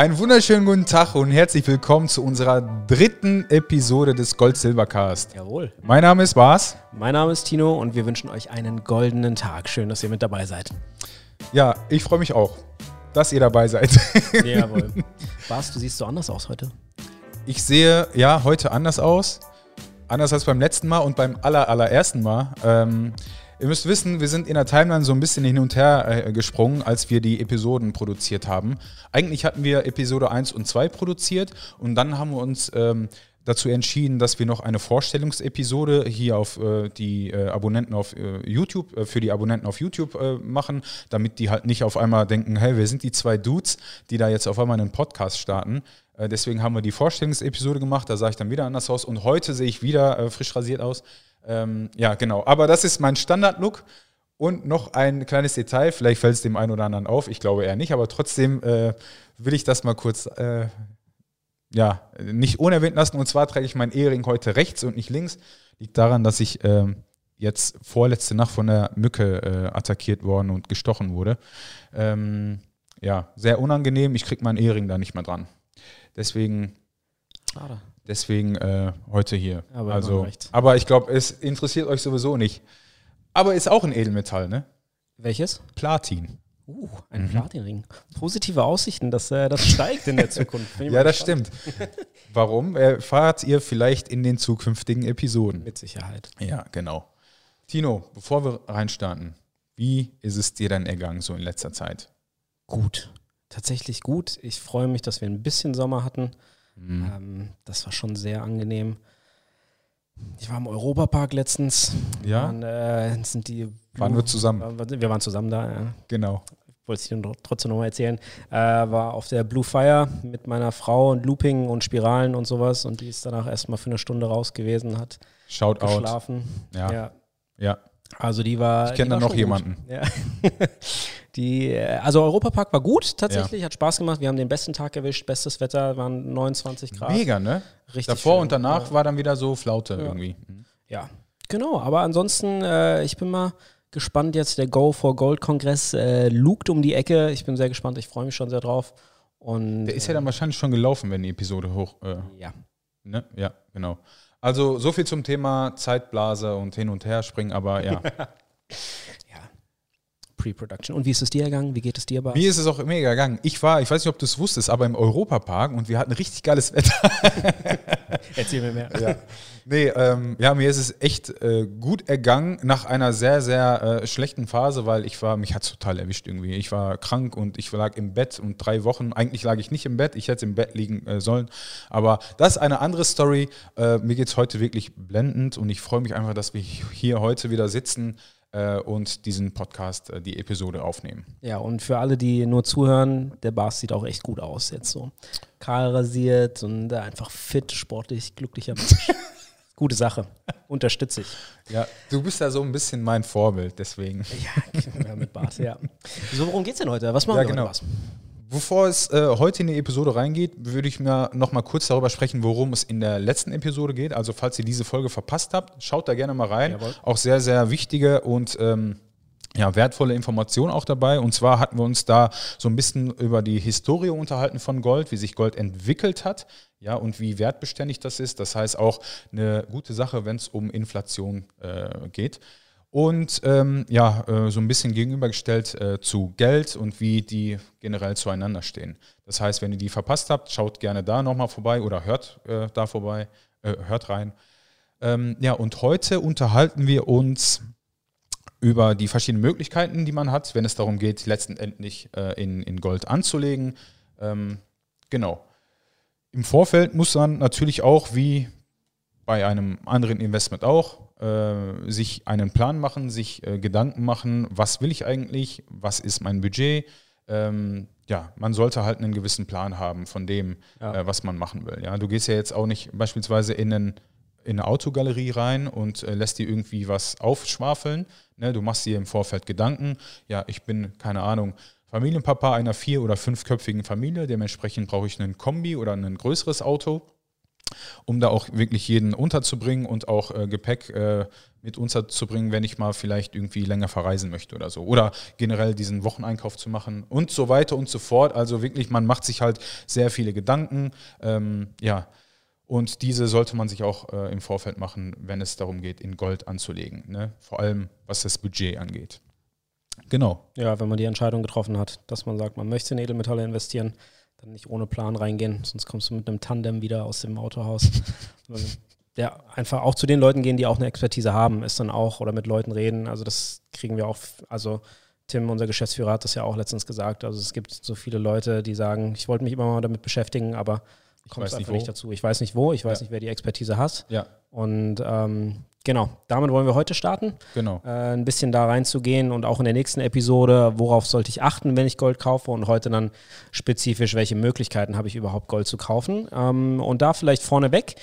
Einen wunderschönen guten Tag und herzlich willkommen zu unserer dritten Episode des Gold-Silber-Cast. Jawohl. Mein Name ist Bas. Mein Name ist Tino und wir wünschen euch einen goldenen Tag. Schön, dass ihr mit dabei seid. Ja, ich freue mich auch, dass ihr dabei seid. Jawohl. Bas, du siehst so anders aus heute. Ich sehe ja heute anders aus. Anders als beim letzten Mal und beim aller, allerersten Mal. Ähm, ihr müsst wissen, wir sind in der Timeline so ein bisschen hin und her äh, gesprungen, als wir die Episoden produziert haben. Eigentlich hatten wir Episode 1 und 2 produziert und dann haben wir uns ähm, dazu entschieden, dass wir noch eine Vorstellungsepisode hier auf äh, die äh, Abonnenten auf äh, YouTube, äh, für die Abonnenten auf YouTube äh, machen, damit die halt nicht auf einmal denken, hey, wir sind die zwei Dudes, die da jetzt auf einmal einen Podcast starten. Äh, deswegen haben wir die Vorstellungsepisode gemacht, da sah ich dann wieder anders aus und heute sehe ich wieder frisch rasiert aus. Ähm, ja, genau. Aber das ist mein Standard-Look. Und noch ein kleines Detail, vielleicht fällt es dem einen oder anderen auf, ich glaube eher nicht, aber trotzdem äh, will ich das mal kurz äh, ja, nicht unerwähnt lassen. Und zwar trage ich meinen Ehering heute rechts und nicht links. Liegt daran, dass ich ähm, jetzt vorletzte Nacht von der Mücke äh, attackiert worden und gestochen wurde. Ähm, ja, sehr unangenehm. Ich kriege meinen Ehering da nicht mehr dran. Deswegen, Schade. Deswegen äh, heute hier. Aber also, aber ich glaube, es interessiert euch sowieso nicht. Aber ist auch ein Edelmetall, ne? Welches? Platin. Uh, ein Platinring. Positive Aussichten, dass äh, das steigt in der Zukunft. Ja, das stimmt. Warum? Erfahrt ihr vielleicht in den zukünftigen Episoden. Mit Sicherheit. Ja, genau. Tino, bevor wir reinstarten, wie ist es dir denn ergangen so in letzter Zeit? Gut. Tatsächlich gut. Ich freue mich, dass wir ein bisschen Sommer hatten. Mhm. Ähm, das war schon sehr angenehm. Ich war im Europapark letztens. Ja? Waren, äh, sind die Waren wir zusammen? Waren- Wir waren zusammen da, ja. Genau. wollte es dir trotzdem nochmal erzählen, äh, war auf der Blue Fire mit meiner Frau und Looping und Spiralen und sowas und die ist danach erstmal für eine Stunde raus gewesen, hat Shout out. geschlafen. Ja. Ja. Ja. Also die war. Ich kenn die da noch jemanden. Ja. die, äh, also Europapark war gut tatsächlich, hat Spaß gemacht. Wir haben den besten Tag erwischt, bestes Wetter, waren 29 Grad. Mega, ne? Richtig Davor schön. und danach Ja. war dann wieder so Flaute irgendwie. Ja, genau. Aber ansonsten, äh, ich bin mal gespannt jetzt. Der Go for Gold Kongress äh, lugt um die Ecke. Ich bin sehr gespannt. Ich freue mich schon sehr drauf. Und Der ist ja dann wahrscheinlich schon gelaufen, wenn die Episode hoch. Äh, äh, ja. ne? Ja, genau. Also so viel zum Thema Zeitblase und hin und her springen, aber ja. Pre-Production. Und wie ist es dir ergangen? Wie geht es dir, Bas? Mir ist es auch mega gegangen. Ich war, ich weiß nicht, ob du es wusstest, aber im Europapark und wir hatten richtig geiles Wetter. Erzähl mir mehr. Ja. Nee, ähm, ja, mir ist es echt äh, gut ergangen nach einer sehr, sehr äh, schlechten Phase, weil ich war, mich hat es total erwischt irgendwie. Ich war krank und ich lag im Bett und drei Wochen, eigentlich lag ich nicht im Bett, ich hätte im Bett liegen äh, sollen. Aber das ist eine andere Story. Äh, mir geht es heute wirklich blendend und ich freue mich einfach, dass wir hier heute wieder sitzen und diesen Podcast, äh, die Episode aufnehmen. Ja, und für alle, die nur zuhören, der Bas sieht auch echt gut aus jetzt so. Kahl rasiert und äh, einfach fit, sportlich, glücklicher Mensch. Gute Sache. Unterstütze ich. Ja, du bist ja so ein bisschen mein Vorbild, deswegen. Ja, mit Bas, ja. So, worum geht's denn heute? Was machen Ja, wir genau. heute, Bas? Bevor es äh, heute in die Episode reingeht, würde ich mir noch mal kurz darüber sprechen, worum es in der letzten Episode geht. Also falls ihr diese Folge verpasst habt, schaut da gerne mal rein. Jawohl. Auch sehr, sehr wichtige und ähm, ja, wertvolle Informationen auch dabei. Und zwar hatten wir uns da so ein bisschen über die Historie unterhalten von Gold, wie sich Gold entwickelt hat, ja, und wie wertbeständig das ist. Das heißt auch eine gute Sache, wenn es um Inflation äh, geht. Und ähm, ja, äh, so ein bisschen gegenübergestellt äh, zu Geld und wie die generell zueinander stehen. Das heißt, wenn ihr die verpasst habt, schaut gerne da nochmal vorbei oder hört äh, da vorbei, äh, hört rein. Ähm, ja, und heute unterhalten wir uns über die verschiedenen Möglichkeiten, die man hat, wenn es darum geht, letztendlich äh, in, in Gold anzulegen. Ähm, genau. Im Vorfeld muss man natürlich auch, wie bei einem anderen Investment auch, äh, sich einen Plan machen, sich äh, Gedanken machen, was will ich eigentlich, was ist mein Budget. Ähm, ja, man sollte halt einen gewissen Plan haben von dem, Ja. äh, was man machen will. Ja, du gehst ja jetzt auch nicht beispielsweise in, einen, in eine Autogalerie rein und äh, lässt dir irgendwie was aufschwafeln. Ne? Du machst dir im Vorfeld Gedanken. Ja, ich bin, keine Ahnung, Familienpapa einer vier- oder fünfköpfigen Familie. Dementsprechend brauche ich einen Kombi oder ein größeres Auto. Um da auch wirklich jeden unterzubringen und auch äh, Gepäck äh, mit unterzubringen, wenn ich mal vielleicht irgendwie länger verreisen möchte oder so. Oder generell diesen Wocheneinkauf zu machen und so weiter und so fort. Also wirklich, man macht sich halt sehr viele Gedanken. Ähm, ja. Und diese sollte man sich auch äh, im Vorfeld machen, wenn es darum geht, in Gold anzulegen. Ne? Vor allem, was das Budget angeht. Genau. Ja, wenn man die Entscheidung getroffen hat, dass man sagt, man möchte in Edelmetalle investieren, dann nicht ohne Plan reingehen, sonst kommst du mit einem Tandem wieder aus dem Autohaus. ja, einfach auch zu den Leuten gehen, die auch eine Expertise haben, ist dann auch, oder mit Leuten reden. Also das kriegen wir auch, also Tim, unser Geschäftsführer, hat das ja auch letztens gesagt. Also es gibt so viele Leute, die sagen, ich wollte mich immer mal damit beschäftigen, aber kommst einfach nicht, nicht, dazu. Ich weiß nicht wo, ich weiß ja. nicht, wer die Expertise hat. Ja. Und ähm, genau, damit wollen wir heute starten. Genau. Äh, ein bisschen da reinzugehen und auch in der nächsten Episode, worauf sollte ich achten, wenn ich Gold kaufe und heute dann spezifisch, welche Möglichkeiten habe ich überhaupt Gold zu kaufen. Ähm, und da vielleicht vorneweg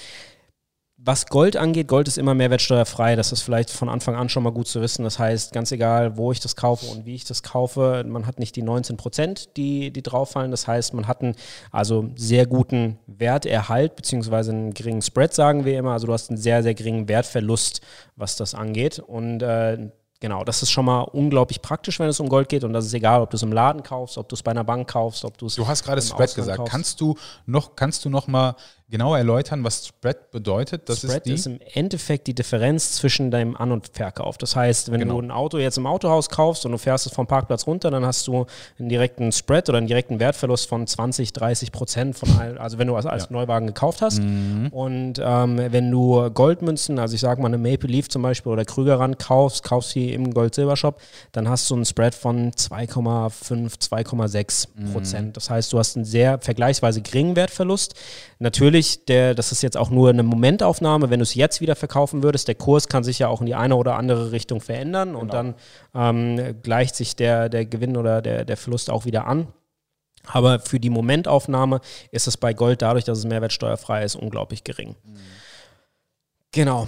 was Gold angeht, Gold ist immer mehrwertsteuerfrei. Das ist vielleicht von Anfang an schon mal gut zu wissen. Das heißt, ganz egal, wo ich das kaufe und wie ich das kaufe, man hat nicht die 19 Prozent, die, die drauffallen. Das heißt, man hat einen also sehr guten Werterhalt, beziehungsweise einen geringen Spread, sagen wir immer. Also du hast einen sehr, sehr geringen Wertverlust, was das angeht. Und äh, Genau, das ist schon mal unglaublich praktisch, wenn es um Gold geht. Und das ist egal, ob du es im Laden kaufst, ob du es bei einer Bank kaufst, ob du es. Du hast gerade Spread gesagt. Kaufst. Kannst du noch, kannst du noch mal genau erläutern, was Spread bedeutet? Das Spread ist, ist, im Endeffekt die Differenz zwischen deinem An- und Verkauf. Das heißt, wenn genau. du ein Auto jetzt im Autohaus kaufst und du fährst es vom Parkplatz runter, dann hast du einen direkten Spread oder einen direkten Wertverlust von 20, 30 Prozent von all, also wenn du als, als ja. Neuwagen gekauft hast. Mhm. Und ähm, wenn du Goldmünzen, also ich sage mal eine Maple Leaf zum Beispiel oder Krügerrand kaufst, kaufst sie im Gold-Silber-Shop, dann hast du einen Spread von 2,5, 2,6 Prozent. Mhm. Das heißt, du hast einen sehr vergleichsweise geringen Wertverlust. Natürlich natürlich, der, das ist jetzt auch nur eine Momentaufnahme, wenn du es jetzt wieder verkaufen würdest, der Kurs kann sich ja auch in die eine oder andere Richtung verändern genau. und dann ähm, gleicht sich der, der Gewinn oder der, der Verlust auch wieder an. Aber für die Momentaufnahme ist es bei Gold dadurch, dass es mehrwertsteuerfrei ist, unglaublich gering. Mhm. Genau.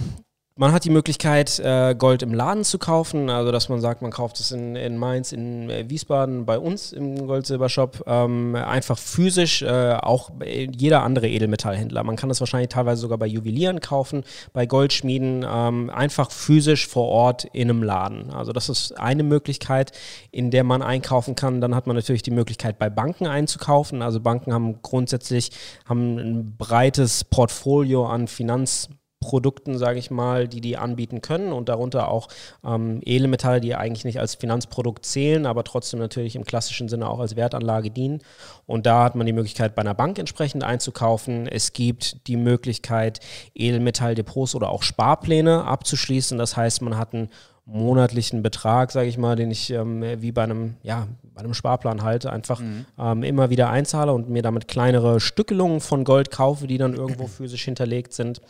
Man hat die Möglichkeit, äh, Gold im Laden zu kaufen, also dass man sagt, man kauft es in, in Mainz, in äh, Wiesbaden, bei uns im Gold-Silber-Shop, ähm, einfach physisch, äh, auch jeder andere Edelmetallhändler. Man kann das wahrscheinlich teilweise sogar bei Juwelieren kaufen, bei Goldschmieden, ähm, einfach physisch vor Ort in einem Laden. Also das ist eine Möglichkeit, in der man einkaufen kann. Dann hat man natürlich die Möglichkeit, bei Banken einzukaufen. Also Banken haben grundsätzlich haben ein breites Portfolio an Finanz Produkten, sage ich mal, die die anbieten können und darunter auch ähm, Edelmetalle, die eigentlich nicht als Finanzprodukt zählen, aber trotzdem natürlich im klassischen Sinne auch als Wertanlage dienen. Und da hat man die Möglichkeit, bei einer Bank entsprechend einzukaufen. Es gibt die Möglichkeit, Edelmetalldepots oder auch Sparpläne abzuschließen. Das heißt, man hat einen monatlichen Betrag, sage ich mal, den ich ähm, wie bei einem, ja, bei einem Sparplan halte, einfach mhm. ähm, immer wieder einzahle und mir damit kleinere Stückelungen von Gold kaufe, die dann irgendwo physisch hinterlegt sind.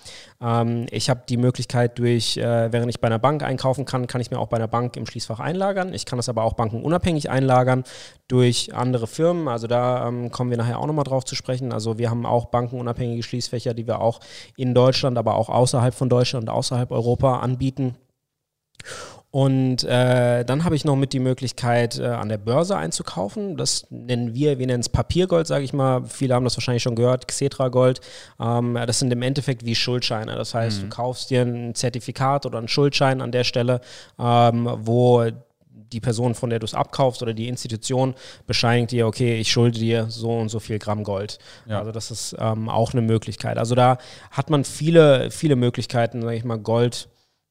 Ähm, ich habe die Möglichkeit durch, äh, während ich bei einer Bank einkaufen kann, kann ich mir auch bei einer Bank im Schließfach einlagern. Ich kann das aber auch bankenunabhängig einlagern durch andere Firmen. Also da ähm, kommen wir nachher auch nochmal drauf zu sprechen. Also wir haben auch bankenunabhängige Schließfächer, die wir auch in Deutschland, aber auch außerhalb von Deutschland und außerhalb Europa anbieten. Und äh, dann habe ich noch mit die Möglichkeit, äh, an der Börse einzukaufen. Das nennen wir, wir nennen es Papiergold, sage ich mal. Viele haben das wahrscheinlich schon gehört, Xetra Gold. Ähm, das sind im Endeffekt wie Schuldscheine. Das heißt, mhm. du kaufst dir ein Zertifikat oder einen Schuldschein an der Stelle, ähm, wo die Person, von der du es abkaufst oder die Institution bescheinigt dir, okay, ich schulde dir so und so viel Gramm Gold. Ja. Also das ist ähm, auch eine Möglichkeit. Also da hat man viele, viele Möglichkeiten, sage ich mal, Gold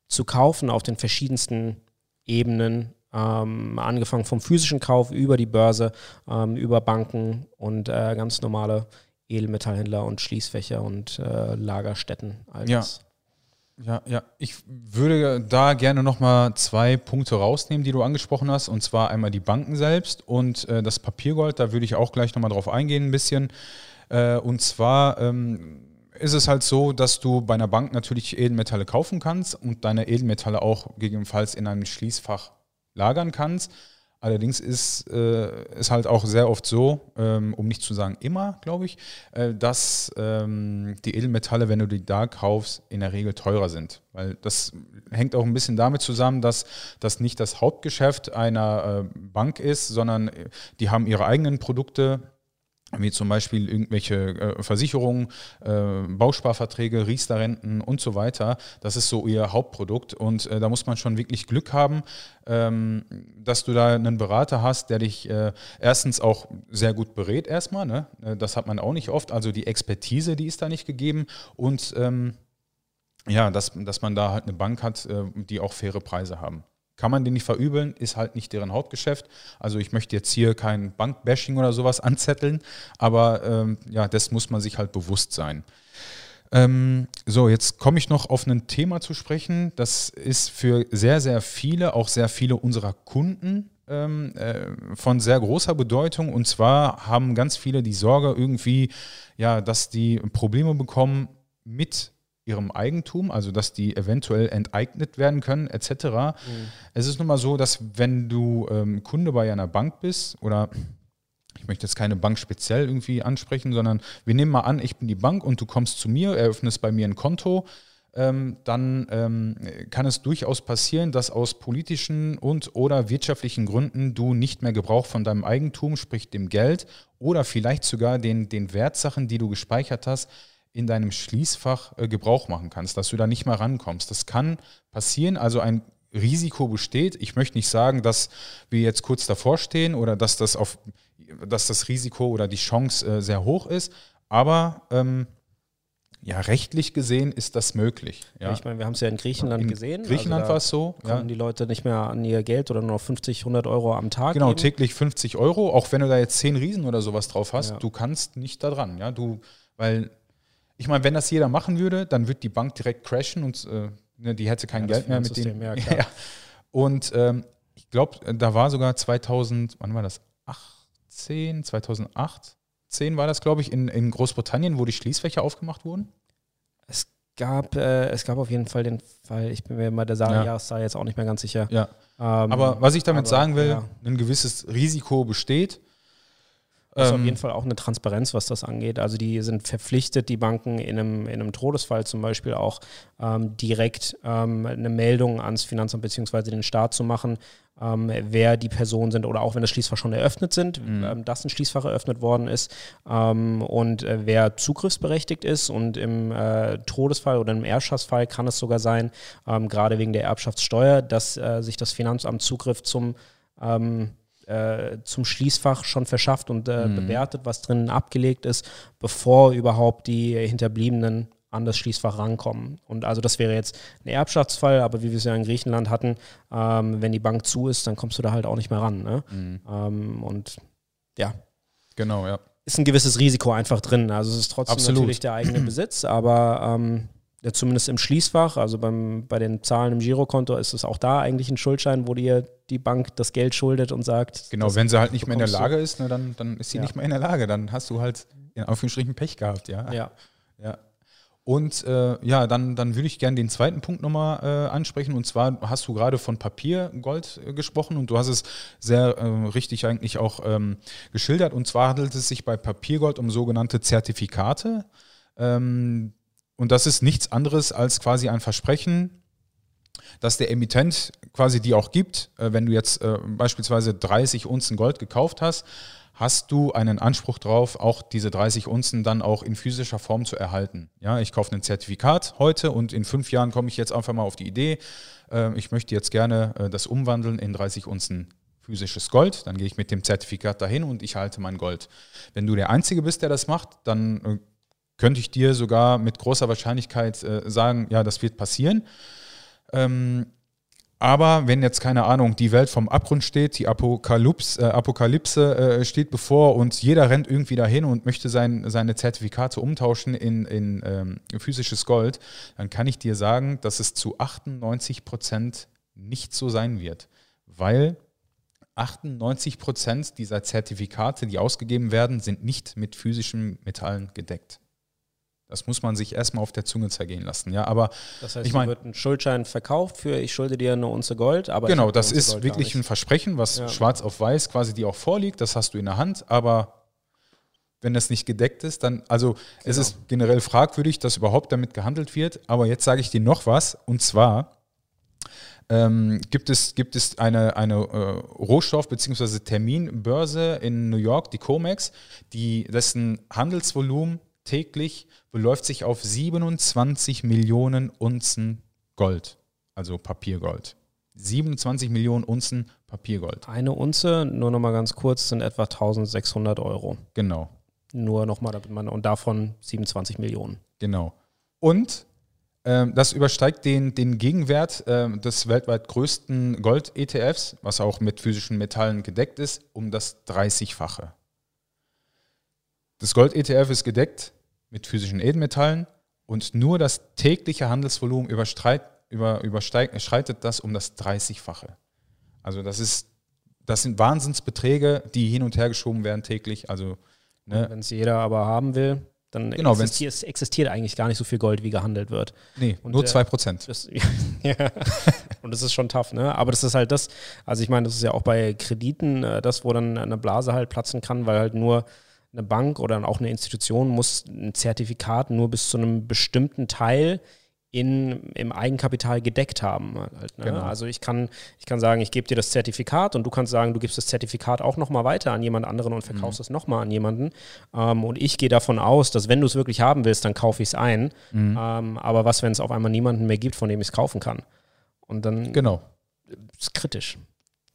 zu kaufen auf den verschiedensten Ebenen, ähm, angefangen vom physischen Kauf über die Börse, ähm, über Banken und äh, ganz normale Edelmetallhändler und Schließfächer und äh, Lagerstätten. Ja. Ja, ja, ich würde da gerne nochmal zwei Punkte rausnehmen, die du angesprochen hast, und zwar einmal die Banken selbst und äh, das Papiergold, da würde ich auch gleich nochmal drauf eingehen ein bisschen. Äh, und zwar ähm, ist es halt so, dass du bei einer Bank natürlich Edelmetalle kaufen kannst und deine Edelmetalle auch gegebenenfalls in einem Schließfach lagern kannst. Allerdings ist es äh, halt auch sehr oft so, ähm, um nicht zu sagen immer, glaube ich, äh, dass ähm, die Edelmetalle, wenn du die da kaufst, in der Regel teurer sind. Weil das hängt auch ein bisschen damit zusammen, dass das nicht das Hauptgeschäft einer äh, Bank ist, sondern äh, die haben ihre eigenen Produkte wie zum Beispiel irgendwelche äh, Versicherungen, äh, Bausparverträge, Riester-Renten und so weiter. Das ist so ihr Hauptprodukt und äh, da muss man schon wirklich Glück haben, ähm, dass du da einen Berater hast, der dich äh, erstens auch sehr gut berät erstmal. Ne? Äh, das hat man auch nicht oft. Also die Expertise, die ist da nicht gegeben und ähm, ja, dass, dass man da halt eine Bank hat, äh, die auch faire Preise haben. Kann man den nicht verübeln, ist halt nicht deren Hauptgeschäft. Also ich möchte jetzt hier kein Bankbashing oder sowas anzetteln, aber ähm, ja, das muss man sich halt bewusst sein. Ähm, so, jetzt komme ich noch auf ein Thema zu sprechen. Das ist für sehr, sehr viele, auch sehr viele unserer Kunden ähm, äh, von sehr großer Bedeutung. Und zwar haben ganz viele die Sorge irgendwie, ja, dass die Probleme bekommen mit ihrem Eigentum, also dass die eventuell enteignet werden können, etc. Mhm. Es ist nun mal so, dass wenn du ähm, Kunde bei einer Bank bist oder ich möchte jetzt keine Bank speziell irgendwie ansprechen, sondern wir nehmen mal an, ich bin die Bank und du kommst zu mir, eröffnest bei mir ein Konto, ähm, dann ähm, kann es durchaus passieren, dass aus politischen und oder wirtschaftlichen Gründen du nicht mehr Gebrauch von deinem Eigentum, sprich dem Geld oder vielleicht sogar den, den Wertsachen, die du gespeichert hast, in deinem Schließfach äh, Gebrauch machen kannst, dass du da nicht mal rankommst. Das kann passieren, also ein Risiko besteht. Ich möchte nicht sagen, dass wir jetzt kurz davor stehen oder dass das, auf, dass das Risiko oder die Chance äh, sehr hoch ist, aber ähm, ja, rechtlich gesehen ist das möglich. Ja. Ich meine, wir haben es ja in Griechenland in gesehen. Griechenland also war es so. Kommen ja. die Leute nicht mehr an ihr Geld oder nur 50, 100 Euro am Tag. Genau, geben. täglich 50 Euro. Auch wenn du da jetzt 10 Riesen oder sowas drauf hast, ja. du kannst nicht da dran. Ja, du, weil ich meine, wenn das jeder machen würde, dann würde die Bank direkt crashen und äh, ne, die hätte kein ja, Geld mehr mit dem. Ja, ja. Und ähm, ich glaube, da war sogar 2000, wann war das? 18, 2008, 10 war das, glaube ich, in, in Großbritannien, wo die Schließfächer aufgemacht wurden. Es gab, äh, es gab auf jeden Fall den Fall, ich bin mir bei der ja. Jahreszahl jetzt auch nicht mehr ganz sicher. Ja. Ähm, aber was ich damit aber, sagen will, ja. ein gewisses Risiko besteht. Das ist ähm, auf jeden Fall auch eine Transparenz, was das angeht. Also die sind verpflichtet, die Banken in einem, in einem Todesfall zum Beispiel auch ähm, direkt ähm, eine Meldung ans Finanzamt bzw. den Staat zu machen, ähm, wer die Personen sind oder auch wenn das Schließfach schon eröffnet sind, mhm. ähm, dass ein Schließfach eröffnet worden ist ähm, und äh, wer zugriffsberechtigt ist und im äh, Todesfall oder im Erbschaftsfall kann es sogar sein, ähm, gerade wegen der Erbschaftssteuer, dass äh, sich das Finanzamt Zugriff zum ähm, äh, zum Schließfach schon verschafft und äh, mhm. bewertet, was drinnen abgelegt ist, bevor überhaupt die Hinterbliebenen an das Schließfach rankommen. Und also das wäre jetzt ein Erbschaftsfall, aber wie wir es ja in Griechenland hatten, ähm, wenn die Bank zu ist, dann kommst du da halt auch nicht mehr ran. Ne? Mhm. Ähm, und ja. Genau, ja. Ist ein gewisses Risiko einfach drin. Also es ist trotzdem Absolut. natürlich der eigene Besitz, aber ähm, ja, zumindest im Schließfach, also beim, bei den Zahlen im Girokonto ist es auch da eigentlich ein Schuldschein, wo dir die Bank das Geld schuldet und sagt. Genau, wenn sie halt nicht mehr in der Lage ist, ne, dann, dann ist sie ja. nicht mehr in der Lage. Dann hast du halt in Anführungsstrichen Pech gehabt, ja. Ja. ja. Und äh, ja, dann, dann würde ich gerne den zweiten Punkt nochmal äh, ansprechen. Und zwar hast du gerade von Papiergold äh, gesprochen und du hast es sehr äh, richtig eigentlich auch ähm, geschildert. Und zwar handelt es sich bei Papiergold um sogenannte Zertifikate. Ähm, und das ist nichts anderes als quasi ein Versprechen, dass der Emittent quasi die auch gibt. Äh, wenn du jetzt äh, beispielsweise 30 Unzen Gold gekauft hast, hast du einen Anspruch darauf, auch diese 30 Unzen dann auch in physischer Form zu erhalten. Ja, ich kaufe ein Zertifikat heute und in fünf Jahren komme ich jetzt einfach mal auf die Idee, äh, ich möchte jetzt gerne das umwandeln in 30 Unzen physisches Gold. Dann gehe ich mit dem Zertifikat dahin und ich halte mein Gold. Wenn du der Einzige bist, der das macht, dann könnte ich dir sogar mit großer Wahrscheinlichkeit äh, sagen, ja, das wird passieren. Ähm, aber wenn jetzt, keine Ahnung, die Welt vom Abgrund steht, die Apokalypse, äh, Apokalypse äh, steht bevor und jeder rennt irgendwie dahin und möchte sein, seine Zertifikate umtauschen in, in ähm, physisches Gold, dann kann ich dir sagen, dass es zu 98 Prozent nicht so sein wird. Weil 98 Prozent dieser Zertifikate, die ausgegeben werden, sind nicht mit physischen Metallen gedeckt. Das muss man sich erstmal auf der Zunge zergehen lassen. Ja, aber das heißt, ich meine, wird ein Schuldschein verkauft für ich schulde dir eine Unze Gold, aber genau, das ist Gold wirklich ein Versprechen, was ja. schwarz auf weiß quasi dir auch vorliegt. Das hast du in der Hand, aber wenn das nicht gedeckt ist, dann also genau. es ist generell fragwürdig, dass überhaupt damit gehandelt wird. Aber jetzt sage ich dir noch was und zwar ähm, gibt es, gibt es eine, eine äh, Rohstoff- bzw. Terminbörse in New York, die COMEX, die, dessen Handelsvolumen täglich beläuft sich auf 27 Millionen Unzen Gold, also Papiergold. 27 Millionen Unzen Papiergold. Eine Unze, nur nochmal ganz kurz, sind etwa 1600 Euro. Genau. Nur nochmal, damit man, und davon 27 Millionen. Genau. Und ähm, das übersteigt den, den Gegenwert äh, des weltweit größten Gold-ETFs, was auch mit physischen Metallen gedeckt ist, um das 30-fache. Das Gold-ETF ist gedeckt mit physischen Edelmetallen und nur das tägliche Handelsvolumen überstreit, über, überschreitet das um das 30-fache. Also das ist, das sind Wahnsinnsbeträge, die hin und her geschoben werden täglich. Also ne. wenn es jeder aber haben will, dann genau, existiert, es existiert eigentlich gar nicht so viel Gold, wie gehandelt wird. Nee, und nur 2%. Das, ja, und das ist schon tough, ne? Aber das ist halt das, also ich meine, das ist ja auch bei Krediten äh, das, wo dann eine Blase halt platzen kann, weil halt nur eine Bank oder auch eine Institution muss ein Zertifikat nur bis zu einem bestimmten Teil in, im Eigenkapital gedeckt haben. Halt, ne? genau. Also ich kann, ich kann sagen, ich gebe dir das Zertifikat und du kannst sagen, du gibst das Zertifikat auch nochmal weiter an jemand anderen und verkaufst mhm. es nochmal an jemanden. Ähm, und ich gehe davon aus, dass wenn du es wirklich haben willst, dann kaufe ich es ein. Mhm. Ähm, aber was, wenn es auf einmal niemanden mehr gibt, von dem ich es kaufen kann? Und dann genau. ist kritisch.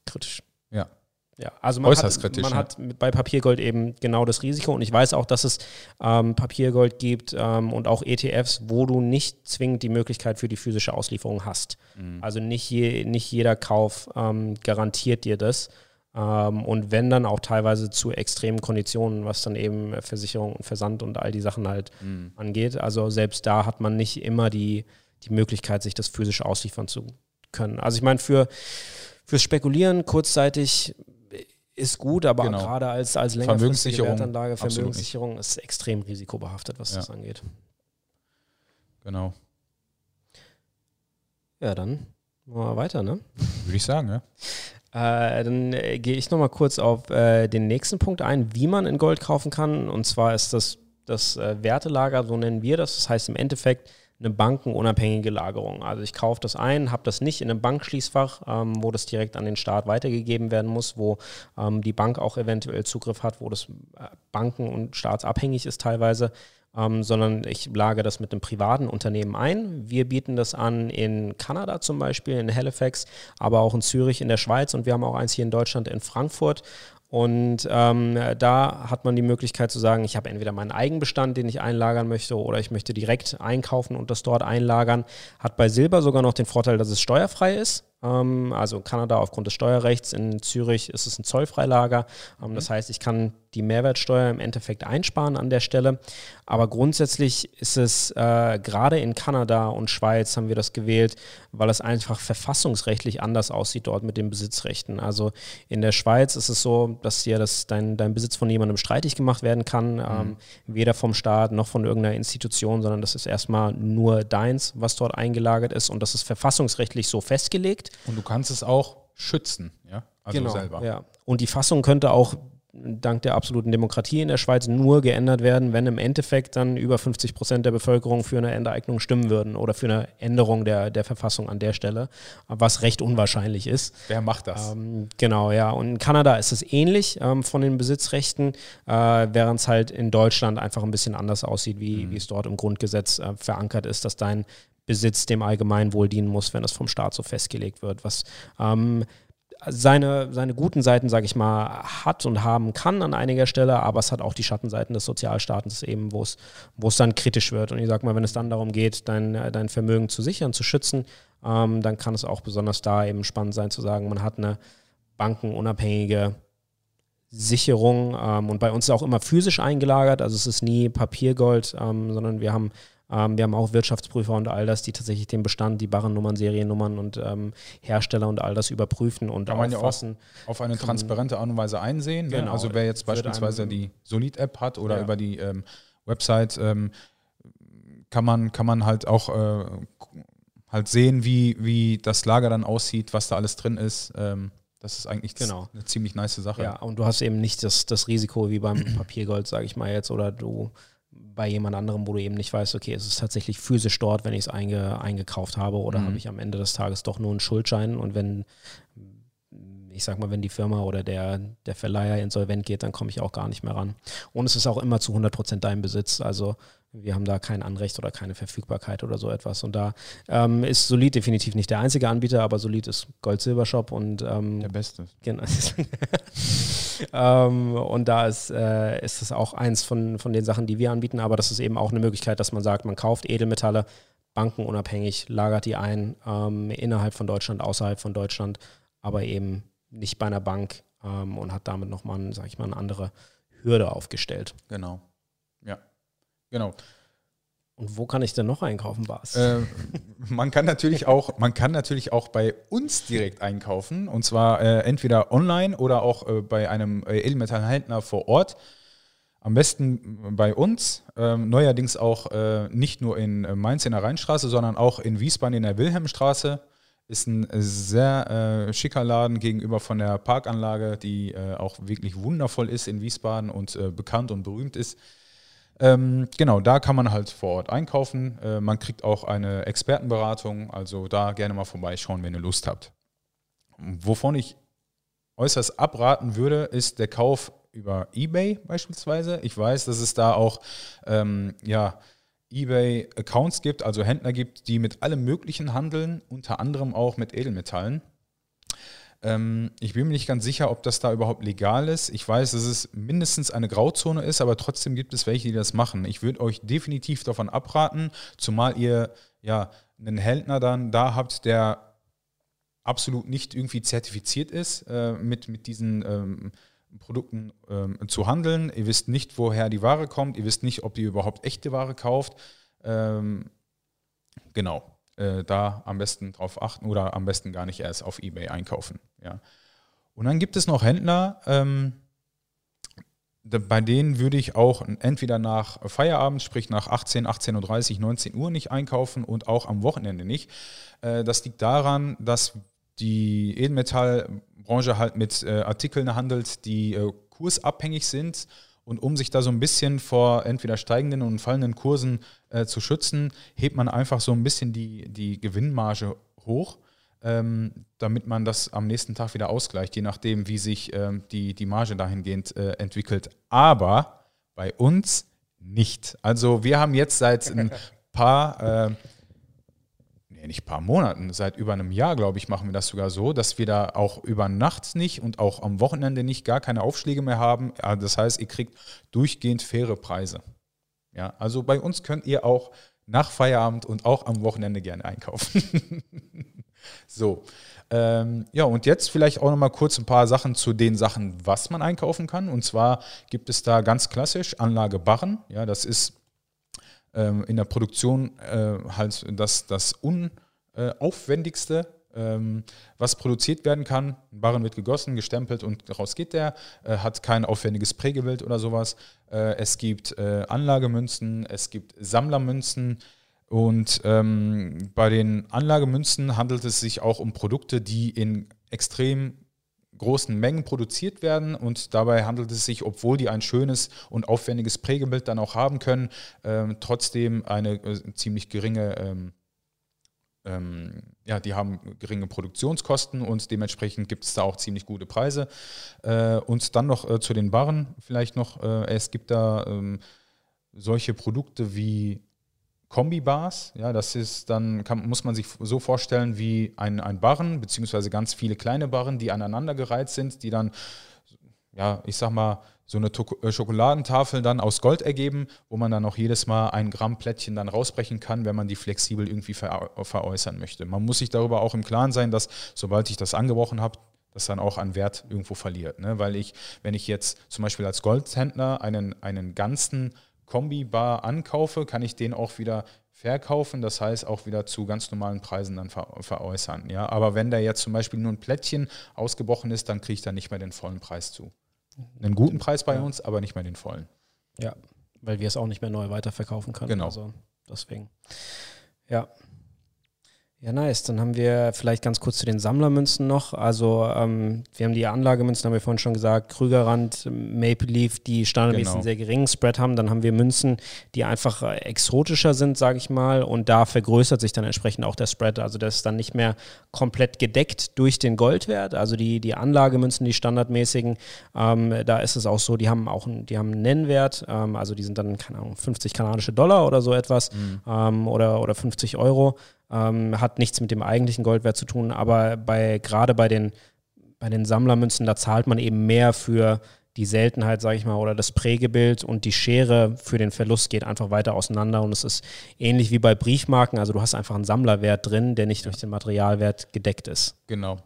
Kritisch. Ja. Ja, also man, Äußerst hat, kritisch, man ja. hat bei Papiergold eben genau das Risiko und ich weiß auch, dass es ähm, Papiergold gibt ähm, und auch ETFs, wo du nicht zwingend die Möglichkeit für die physische Auslieferung hast. Mhm. Also nicht, je, nicht jeder Kauf ähm, garantiert dir das ähm, und wenn dann auch teilweise zu extremen Konditionen, was dann eben Versicherung und Versand und all die Sachen halt mhm. angeht. Also selbst da hat man nicht immer die, die Möglichkeit, sich das physisch ausliefern zu können. Also ich meine, für Fürs Spekulieren kurzzeitig ist gut, aber genau. gerade als, als längerfristige Wertanlage, Vermögenssicherung ist extrem risikobehaftet, was ja. das angeht. Genau. Ja, dann machen wir weiter, ne? Würde ich sagen, ja. Äh, dann äh, gehe ich nochmal kurz auf äh, den nächsten Punkt ein, wie man in Gold kaufen kann. Und zwar ist das das äh, Wertelager, so nennen wir das. Das heißt im Endeffekt, eine bankenunabhängige Lagerung. Also ich kaufe das ein, habe das nicht in einem Bankschließfach, ähm, wo das direkt an den Staat weitergegeben werden muss, wo ähm, die Bank auch eventuell Zugriff hat, wo das äh, banken- und staatsabhängig ist teilweise, ähm, sondern ich lage das mit einem privaten Unternehmen ein. Wir bieten das an in Kanada zum Beispiel, in Halifax, aber auch in Zürich, in der Schweiz und wir haben auch eins hier in Deutschland, in Frankfurt. Und ähm, da hat man die Möglichkeit zu sagen, ich habe entweder meinen Eigenbestand, den ich einlagern möchte, oder ich möchte direkt einkaufen und das dort einlagern. Hat bei Silber sogar noch den Vorteil, dass es steuerfrei ist. Ähm, also Kanada aufgrund des Steuerrechts, in Zürich ist es ein Zollfreilager. Ähm, das heißt, ich kann die Mehrwertsteuer im Endeffekt einsparen an der Stelle. Aber grundsätzlich ist es äh, gerade in Kanada und Schweiz haben wir das gewählt, weil es einfach verfassungsrechtlich anders aussieht dort mit den Besitzrechten. Also in der Schweiz ist es so, dass dir das, dein, dein Besitz von jemandem streitig gemacht werden kann, mhm. ähm, weder vom Staat noch von irgendeiner Institution, sondern das ist erstmal nur deins, was dort eingelagert ist und das ist verfassungsrechtlich so festgelegt. Und du kannst es auch schützen, ja? Also genau, selber. Ja. Und die Fassung könnte auch dank der absoluten Demokratie in der Schweiz nur geändert werden, wenn im Endeffekt dann über 50 Prozent der Bevölkerung für eine Enteignung stimmen würden oder für eine Änderung der, der Verfassung an der Stelle, was recht unwahrscheinlich ist. Wer macht das? Ähm, genau, ja. Und in Kanada ist es ähnlich ähm, von den Besitzrechten, äh, während es halt in Deutschland einfach ein bisschen anders aussieht, wie, mhm. wie es dort im Grundgesetz äh, verankert ist, dass dein Besitz dem Allgemeinwohl dienen muss, wenn das vom Staat so festgelegt wird, was ähm, seine, seine guten Seiten, sage ich mal, hat und haben kann an einiger Stelle, aber es hat auch die Schattenseiten des Sozialstaates eben, wo es, dann kritisch wird. Und ich sage mal, wenn es dann darum geht, dein, dein Vermögen zu sichern, zu schützen, ähm, dann kann es auch besonders da eben spannend sein zu sagen, man hat eine bankenunabhängige Sicherung ähm, und bei uns ist auch immer physisch eingelagert, also es ist nie Papiergold, ähm, sondern wir haben ähm, wir haben auch Wirtschaftsprüfer und all das, die tatsächlich den Bestand, die Barrennummern, Seriennummern und ähm, Hersteller und all das überprüfen und Kann man ja auch auf eine transparente Art und Weise einsehen. Ne? Genau. Ne? Also wer jetzt beispielsweise die Solid-App hat oder ja. über die ähm, Website, ähm, kann, man, kann man halt auch äh, halt sehen, wie, wie das Lager dann aussieht, was da alles drin ist. Ähm, das ist eigentlich genau. eine ziemlich nice Sache. Ja, und du hast eben nicht das, das Risiko wie beim Papiergold, sage ich mal jetzt, oder du bei jemand anderem, wo du eben nicht weißt, okay, ist es tatsächlich physisch dort, wenn ich es einge, eingekauft habe oder mhm. habe ich am Ende des Tages doch nur einen Schuldschein und wenn, ich sag mal, wenn die Firma oder der, der Verleiher insolvent geht, dann komme ich auch gar nicht mehr ran. Und es ist auch immer zu 100 Prozent dein Besitz, also wir haben da kein Anrecht oder keine Verfügbarkeit oder so etwas. Und da ähm, ist Solid definitiv nicht der einzige Anbieter, aber Solid ist Gold-Silber-Shop und ähm, der beste. Genau. ähm, und da ist, äh, ist es auch eins von, von den Sachen, die wir anbieten, aber das ist eben auch eine Möglichkeit, dass man sagt, man kauft Edelmetalle, bankenunabhängig, lagert die ein, ähm, innerhalb von Deutschland, außerhalb von Deutschland, aber eben nicht bei einer Bank ähm, und hat damit nochmal, sag ich mal, eine andere Hürde aufgestellt. Genau. Ja. Genau. Und wo kann ich denn noch einkaufen, Bas? Äh, man kann natürlich auch, man kann natürlich auch bei uns direkt einkaufen und zwar äh, entweder online oder auch äh, bei einem äh, Edelmetallhändler vor Ort. Am besten bei uns, ähm, neuerdings auch äh, nicht nur in äh, Mainz in der Rheinstraße, sondern auch in Wiesbaden in der Wilhelmstraße. Ist ein sehr schicker Laden gegenüber von der Parkanlage, die auch wirklich wundervoll ist in Wiesbaden und bekannt und berühmt ist. Ähm, genau, da kann man halt vor Ort einkaufen. Äh, man kriegt auch eine Expertenberatung, also da gerne mal vorbeischauen, wenn ihr Lust habt. Wovon ich äußerst abraten würde, ist der Kauf über eBay beispielsweise. Ich weiß, dass es da auch ähm, ja, eBay-Accounts gibt, also Händler gibt, die mit allem Möglichen handeln, unter anderem auch mit Edelmetallen. Ähm, ich bin mir nicht ganz sicher, ob das da überhaupt legal ist. Ich weiß, dass es mindestens eine Grauzone ist, aber trotzdem gibt es welche, die das machen. Ich würde euch definitiv davon abraten, zumal ihr ja einen Händler dann da habt, der absolut nicht irgendwie zertifiziert ist, äh, mit, mit diesen ähm, Produkten ähm, zu handeln. Ihr wisst nicht, woher die Ware kommt. Ihr wisst nicht, ob ihr überhaupt echte Ware kauft. Ähm, genau äh, da am besten drauf achten oder am besten gar nicht erst auf Ebay einkaufen. Ja. Und dann gibt es noch Händler, ähm, bei denen würde ich auch entweder nach Feierabend, sprich nach 18, 18.30 Uhr, 19 Uhr nicht einkaufen und auch am Wochenende nicht. Äh, das liegt daran, dass die Edelmetallbranche halt mit äh, Artikeln handelt, die äh, kursabhängig sind und um sich da so ein bisschen vor entweder steigenden und fallenden Kursen äh, zu schützen, hebt man einfach so ein bisschen die, die Gewinnmarge hoch, ähm, damit man das am nächsten Tag wieder ausgleicht, je nachdem, wie sich ähm, die, die Marge dahingehend äh, entwickelt. Aber bei uns nicht. Also wir haben jetzt seit ein paar äh, nee, nicht ein paar Monaten, seit über einem Jahr, glaube ich, machen wir das sogar so, dass wir da auch über Nacht nicht und auch am Wochenende nicht gar keine Aufschläge mehr haben. Das heißt, ihr kriegt durchgehend faire Preise. Ja, also bei uns könnt ihr auch nach Feierabend und auch am Wochenende gerne einkaufen. so. Ähm, ja, und jetzt vielleicht auch nochmal kurz ein paar Sachen zu den Sachen, was man einkaufen kann. Und zwar gibt es da ganz klassisch Anlage Barren. Ja, das ist ähm, in der Produktion äh, halt das, das unaufwendigste, ähm, was produziert werden kann. Ein Barren wird gegossen, gestempelt und raus geht der. Äh, hat kein aufwendiges Prägebild oder sowas. Äh, es gibt äh, Anlagemünzen, es gibt Sammlermünzen. Und ähm, bei den Anlagemünzen handelt es sich auch um Produkte, die in extrem großen Mengen produziert werden und dabei handelt es sich, obwohl die ein schönes und aufwendiges Prägebild dann auch haben können, ähm, trotzdem eine äh, ziemlich geringe, ähm, ähm, ja, die haben geringe Produktionskosten und dementsprechend gibt es da auch ziemlich gute Preise. Äh, und dann noch äh, zu den Barren vielleicht noch, äh, es gibt da ähm, solche Produkte wie Kombibars. Ja, das ist dann, kann, muss man sich so vorstellen wie ein, ein Barren, beziehungsweise ganz viele kleine Barren, die aneinandergereiht sind, die dann, ja, ich sag mal, so eine äh, Schokoladentafel dann aus Gold ergeben, wo man dann auch jedes Mal ein Gramm Plättchen dann rausbrechen kann, wenn man die flexibel irgendwie ver veräußern möchte. Man muss sich darüber auch im Klaren sein, dass sobald ich das angebrochen habe, das dann auch an Wert irgendwo verliert. Ne? Weil ich, wenn ich jetzt zum Beispiel als Goldhändler einen, einen ganzen Kombi-Bar ankaufe, kann ich den auch wieder verkaufen, das heißt auch wieder zu ganz normalen Preisen dann ver veräußern. Ja? Aber wenn da jetzt zum Beispiel nur ein Plättchen ausgebrochen ist, dann kriege ich da nicht mehr den vollen Preis zu. Einen guten Preis bei ja. uns, aber nicht mehr den vollen. Ja, weil wir es auch nicht mehr neu weiterverkaufen können. Genau. Also deswegen. Ja. Ja, nice. Dann haben wir vielleicht ganz kurz zu den Sammlermünzen noch. Also ähm, wir haben die Anlagemünzen, haben wir vorhin schon gesagt, Krügerrand, Maple Leaf, die standardmäßig genau. einen sehr geringen Spread haben. Dann haben wir Münzen, die einfach äh, exotischer sind, sage ich mal. Und da vergrößert sich dann entsprechend auch der Spread. Also das ist dann nicht mehr komplett gedeckt durch den Goldwert. Also die, die Anlagemünzen, die standardmäßigen, ähm, da ist es auch so, die haben auch einen, die haben einen Nennwert. Ähm, also die sind dann, keine Ahnung, 50 kanadische Dollar oder so etwas mhm. Ähm, oder, oder 50 Euro. Ähm, hat nichts mit dem eigentlichen Goldwert zu tun, aber bei, gerade bei den, bei den Sammlermünzen, da zahlt man eben mehr für die Seltenheit, sage ich mal, oder das Prägebild und die Schere für den Verlust geht einfach weiter auseinander und es ist ähnlich wie bei Briefmarken, also du hast einfach einen Sammlerwert drin, der nicht durch den Materialwert gedeckt ist. Genau.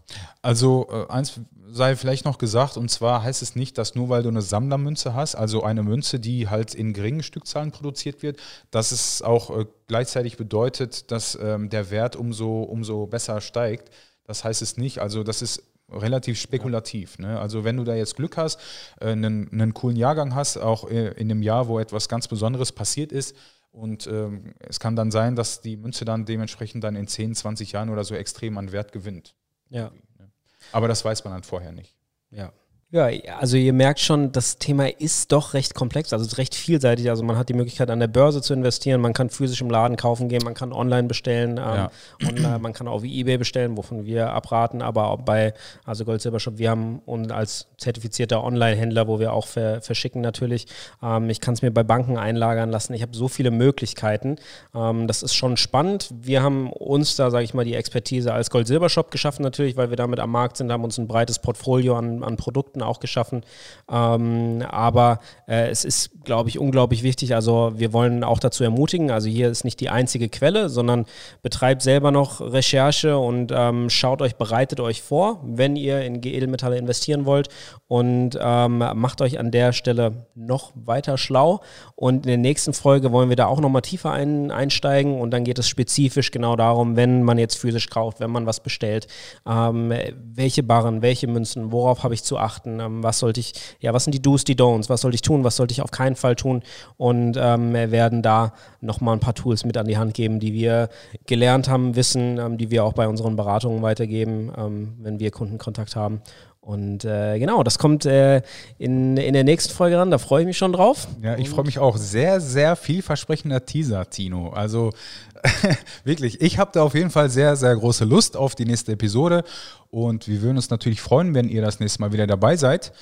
Also äh, eins sei vielleicht noch gesagt, und zwar heißt es nicht, dass nur weil du eine Sammlermünze hast, also eine Münze, die halt in geringen Stückzahlen produziert wird, dass es auch äh, gleichzeitig bedeutet, dass ähm, der Wert umso, umso besser steigt. Das heißt es nicht. Also das ist relativ spekulativ. Ne? Also wenn du da jetzt Glück hast, äh, einen, einen coolen Jahrgang hast, auch äh, in einem Jahr, wo etwas ganz Besonderes passiert ist, und ähm, es kann dann sein, dass die Münze dann dementsprechend dann in 10, 20 Jahren oder so extrem an Wert gewinnt. Ja. Ne? Aber das weiß man dann vorher nicht. Ja. Ja, also ihr merkt schon, das Thema ist doch recht komplex, also es ist recht vielseitig. Also man hat die Möglichkeit an der Börse zu investieren, man kann physisch im Laden kaufen gehen, man kann online bestellen ähm, ja. und äh, man kann auch wie eBay bestellen, wovon wir abraten, aber auch bei, also Gold Silber Shop, wir haben uns als zertifizierter Online-Händler, wo wir auch ver verschicken natürlich, ähm, ich kann es mir bei Banken einlagern lassen, ich habe so viele Möglichkeiten, ähm, das ist schon spannend. Wir haben uns da, sage ich mal, die Expertise als Gold Silber Shop geschaffen natürlich, weil wir damit am Markt sind, haben uns ein breites Portfolio an, an Produkten Produkten auch geschaffen. Ähm, aber äh, es ist, glaube ich, unglaublich wichtig. Also wir wollen auch dazu ermutigen, also hier ist nicht die einzige Quelle, sondern betreibt selber noch Recherche und ähm, schaut euch, bereitet euch vor, wenn ihr in Edelmetalle investieren wollt und ähm, macht euch an der Stelle noch weiter schlau. Und in der nächsten Folge wollen wir da auch nochmal tiefer ein, einsteigen und dann geht es spezifisch genau darum, wenn man jetzt physisch kauft, wenn man was bestellt, ähm, welche Barren, welche Münzen, worauf habe ich zu achten beachten? Ähm, was sollte ich, ja, was sind die Do's, die Don'ts? Was sollte ich tun? Was sollte ich auf keinen Fall tun? Und ähm, wir werden da nochmal ein paar Tools mit an die Hand geben, die wir gelernt haben, wissen, ähm, die wir auch bei unseren Beratungen weitergeben, ähm, wenn wir Kundenkontakt haben. Und äh, genau, das kommt äh, in, in der nächsten Folge ran. Da freue ich mich schon drauf. Ja, ich freue mich auch. Sehr, sehr vielversprechender Teaser, Tino. Also wirklich, ich habe da auf jeden Fall sehr, sehr große Lust auf die nächste Episode. Und wir würden uns natürlich freuen, wenn ihr das nächste Mal wieder dabei seid.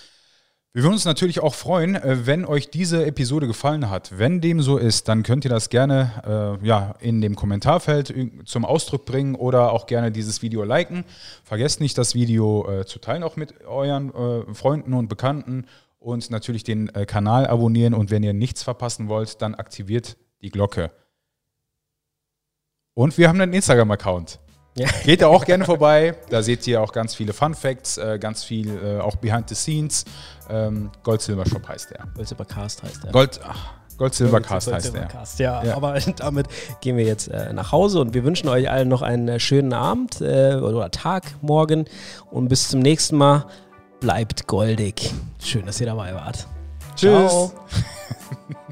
Wir würden uns natürlich auch freuen, äh, wenn euch diese Episode gefallen hat. Wenn dem so ist, dann könnt ihr das gerne äh, ja, in dem Kommentarfeld zum Ausdruck bringen oder auch gerne dieses Video liken. Vergesst nicht, das Video äh, zu teilen, auch mit euren äh, Freunden und Bekannten und natürlich den äh, Kanal abonnieren. Und wenn ihr nichts verpassen wollt, dann aktiviert die Glocke. Und wir haben einen Instagram-Account. Ja. Geht da auch gerne vorbei. Da seht ihr auch ganz viele Fun Facts, äh, ganz viel äh, auch Behind the Scenes. Ähm, Gold Silver Shop heißt der. Gold Silver Cast heißt der. Gold, ach, Gold Silver Cast heißt der. Cast, ja, ja, aber damit gehen wir jetzt äh, nach Hause und wir wünschen euch allen noch einen äh, schönen Abend äh, oder Tag morgen und bis zum nächsten Mal. Bleibt goldig. Schön, dass ihr dabei wart. Tschüss.